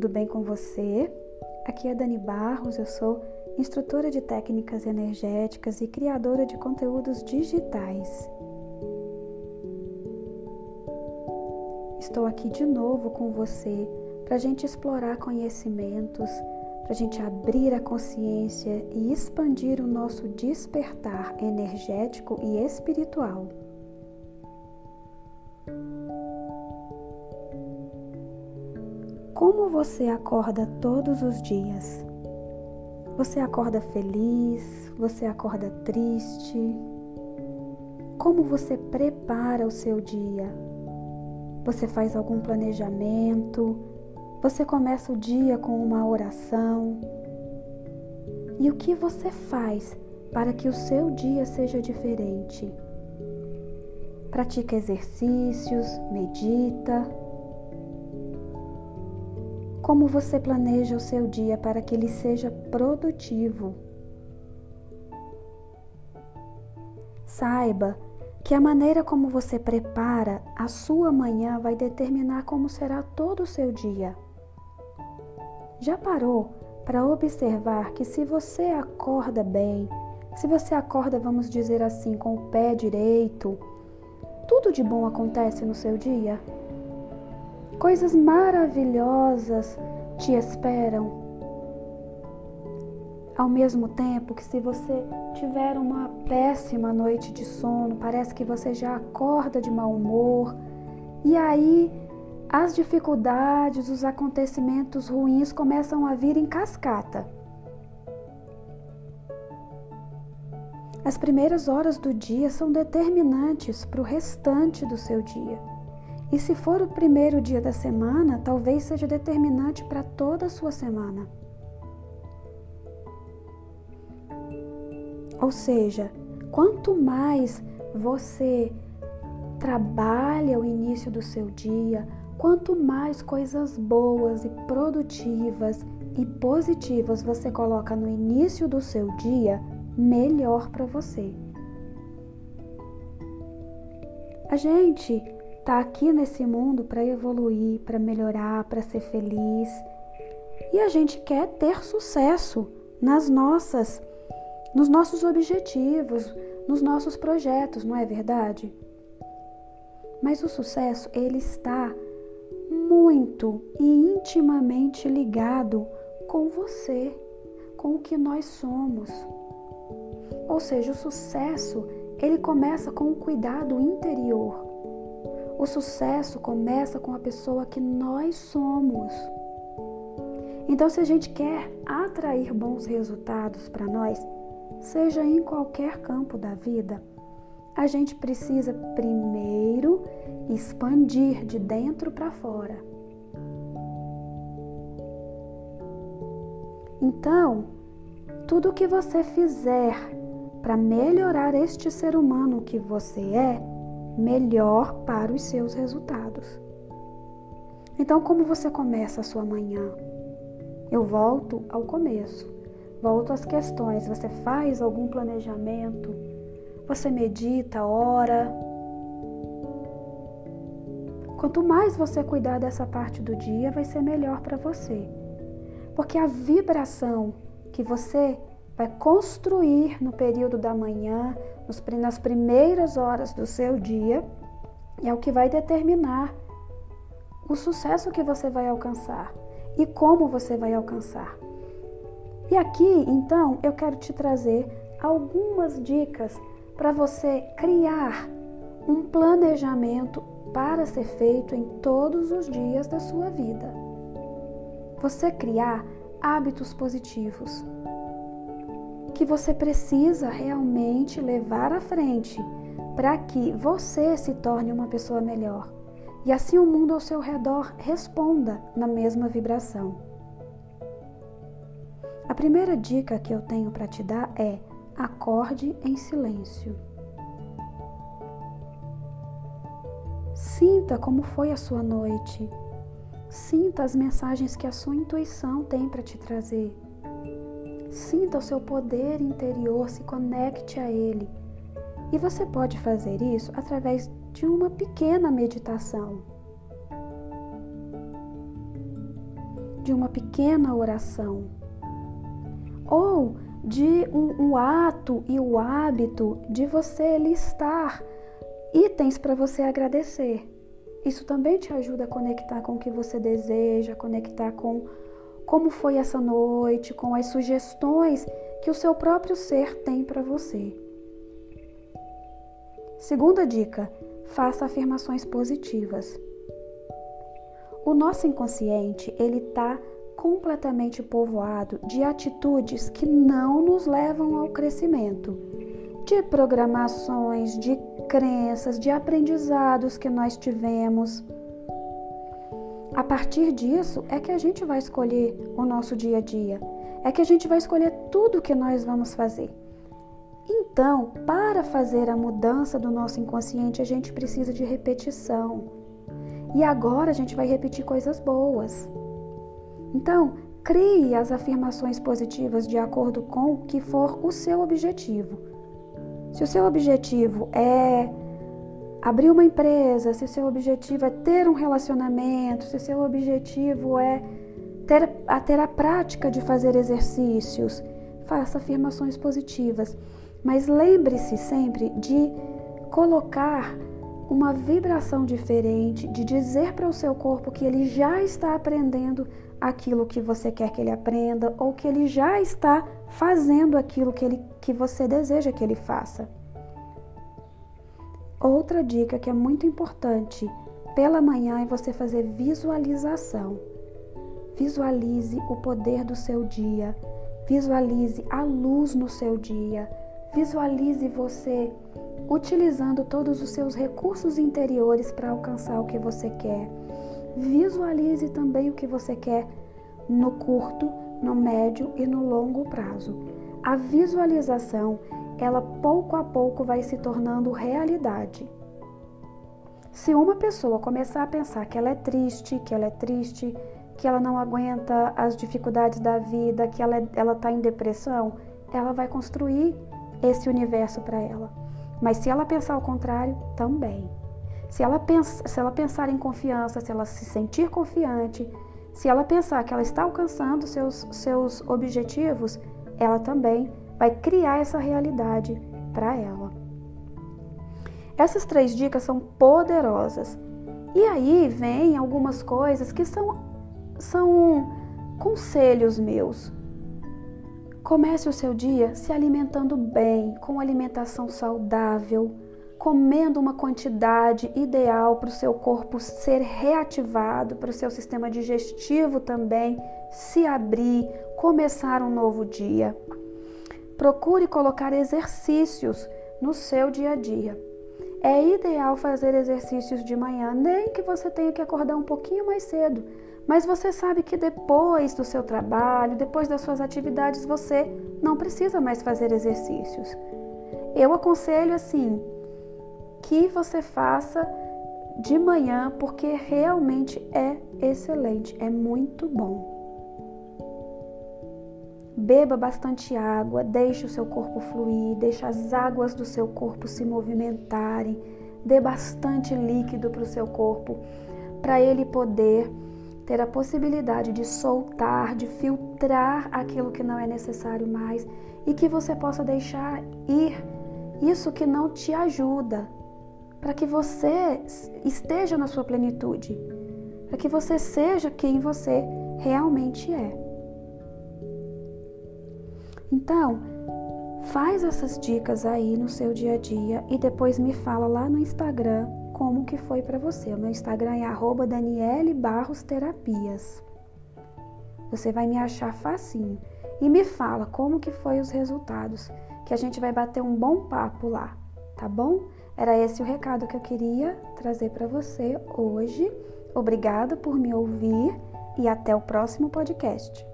tudo bem com você? Aqui é Dani Barros, eu sou instrutora de técnicas energéticas e criadora de conteúdos digitais. Estou aqui de novo com você para a gente explorar conhecimentos, para a gente abrir a consciência e expandir o nosso despertar energético e espiritual. Como você acorda todos os dias? Você acorda feliz? Você acorda triste? Como você prepara o seu dia? Você faz algum planejamento? Você começa o dia com uma oração? E o que você faz para que o seu dia seja diferente? Pratica exercícios, medita, como você planeja o seu dia para que ele seja produtivo? Saiba que a maneira como você prepara a sua manhã vai determinar como será todo o seu dia. Já parou para observar que se você acorda bem, se você acorda, vamos dizer assim, com o pé direito, tudo de bom acontece no seu dia? Coisas maravilhosas te esperam. Ao mesmo tempo que, se você tiver uma péssima noite de sono, parece que você já acorda de mau humor, e aí as dificuldades, os acontecimentos ruins começam a vir em cascata. As primeiras horas do dia são determinantes para o restante do seu dia. E se for o primeiro dia da semana, talvez seja determinante para toda a sua semana. Ou seja, quanto mais você trabalha o início do seu dia, quanto mais coisas boas e produtivas e positivas você coloca no início do seu dia, melhor para você. A gente está aqui nesse mundo para evoluir, para melhorar, para ser feliz. E a gente quer ter sucesso nas nossas nos nossos objetivos, nos nossos projetos, não é verdade? Mas o sucesso, ele está muito e intimamente ligado com você, com o que nós somos. Ou seja, o sucesso, ele começa com o cuidado interior. O sucesso começa com a pessoa que nós somos. Então, se a gente quer atrair bons resultados para nós, seja em qualquer campo da vida, a gente precisa primeiro expandir de dentro para fora. Então, tudo que você fizer para melhorar este ser humano que você é, melhor para os seus resultados. Então, como você começa a sua manhã? Eu volto ao começo, volto às questões. Você faz algum planejamento? Você medita, ora? Quanto mais você cuidar dessa parte do dia, vai ser melhor para você. Porque a vibração que você vai construir no período da manhã, nas primeiras horas do seu dia, é o que vai determinar o sucesso que você vai alcançar e como você vai alcançar. E aqui, então, eu quero te trazer algumas dicas para você criar um planejamento para ser feito em todos os dias da sua vida. Você criar hábitos positivos que você precisa realmente levar à frente para que você se torne uma pessoa melhor e assim o mundo ao seu redor responda na mesma vibração. A primeira dica que eu tenho para te dar é: acorde em silêncio. Sinta como foi a sua noite. Sinta as mensagens que a sua intuição tem para te trazer. Sinta o seu poder interior, se conecte a ele. E você pode fazer isso através de uma pequena meditação. de uma pequena oração, ou de um, um ato e o hábito de você listar itens para você agradecer. Isso também te ajuda a conectar com o que você deseja, conectar com como foi essa noite, com as sugestões que o seu próprio ser tem para você. Segunda dica: faça afirmações positivas. O nosso inconsciente, ele está completamente povoado de atitudes que não nos levam ao crescimento, de programações, de crenças, de aprendizados que nós tivemos. A partir disso é que a gente vai escolher o nosso dia a dia, é que a gente vai escolher tudo que nós vamos fazer. Então, para fazer a mudança do nosso inconsciente, a gente precisa de repetição. E agora a gente vai repetir coisas boas. Então, crie as afirmações positivas de acordo com o que for o seu objetivo. Se o seu objetivo é abrir uma empresa, se o seu objetivo é ter um relacionamento, se o seu objetivo é ter a, ter a prática de fazer exercícios, faça afirmações positivas. Mas lembre-se sempre de colocar uma vibração diferente, de dizer para o seu corpo que ele já está aprendendo aquilo que você quer que ele aprenda ou que ele já está fazendo aquilo que, ele, que você deseja que ele faça. Outra dica que é muito importante pela manhã é você fazer visualização. Visualize o poder do seu dia, visualize a luz no seu dia, visualize você utilizando todos os seus recursos interiores para alcançar o que você quer. Visualize também o que você quer no curto, no médio e no longo prazo. A visualização, ela pouco a pouco vai se tornando realidade. Se uma pessoa começar a pensar que ela é triste, que ela é triste, que ela não aguenta as dificuldades da vida, que ela ela está em depressão, ela vai construir esse universo para ela. Mas se ela pensar o contrário, também. Se ela, pensa, se ela pensar em confiança, se ela se sentir confiante, se ela pensar que ela está alcançando seus, seus objetivos, ela também vai criar essa realidade para ela. Essas três dicas são poderosas. E aí vem algumas coisas que são, são conselhos meus. Comece o seu dia se alimentando bem, com alimentação saudável comendo uma quantidade ideal para o seu corpo ser reativado, para o seu sistema digestivo também se abrir, começar um novo dia. Procure colocar exercícios no seu dia a dia. É ideal fazer exercícios de manhã, nem que você tenha que acordar um pouquinho mais cedo, mas você sabe que depois do seu trabalho, depois das suas atividades, você não precisa mais fazer exercícios. Eu aconselho assim, que você faça de manhã, porque realmente é excelente, é muito bom. Beba bastante água, deixe o seu corpo fluir, deixe as águas do seu corpo se movimentarem, dê bastante líquido para o seu corpo, para ele poder ter a possibilidade de soltar, de filtrar aquilo que não é necessário mais e que você possa deixar ir isso que não te ajuda, para que você esteja na sua plenitude, para que você seja quem você realmente é. Então, faz essas dicas aí no seu dia a dia e depois me fala lá no Instagram como que foi para você. O meu Instagram é arroba Daniele Barros Terapias. Você vai me achar facinho. E me fala como que foi os resultados, que a gente vai bater um bom papo lá, tá bom? Era esse o recado que eu queria trazer para você hoje. Obrigada por me ouvir e até o próximo podcast.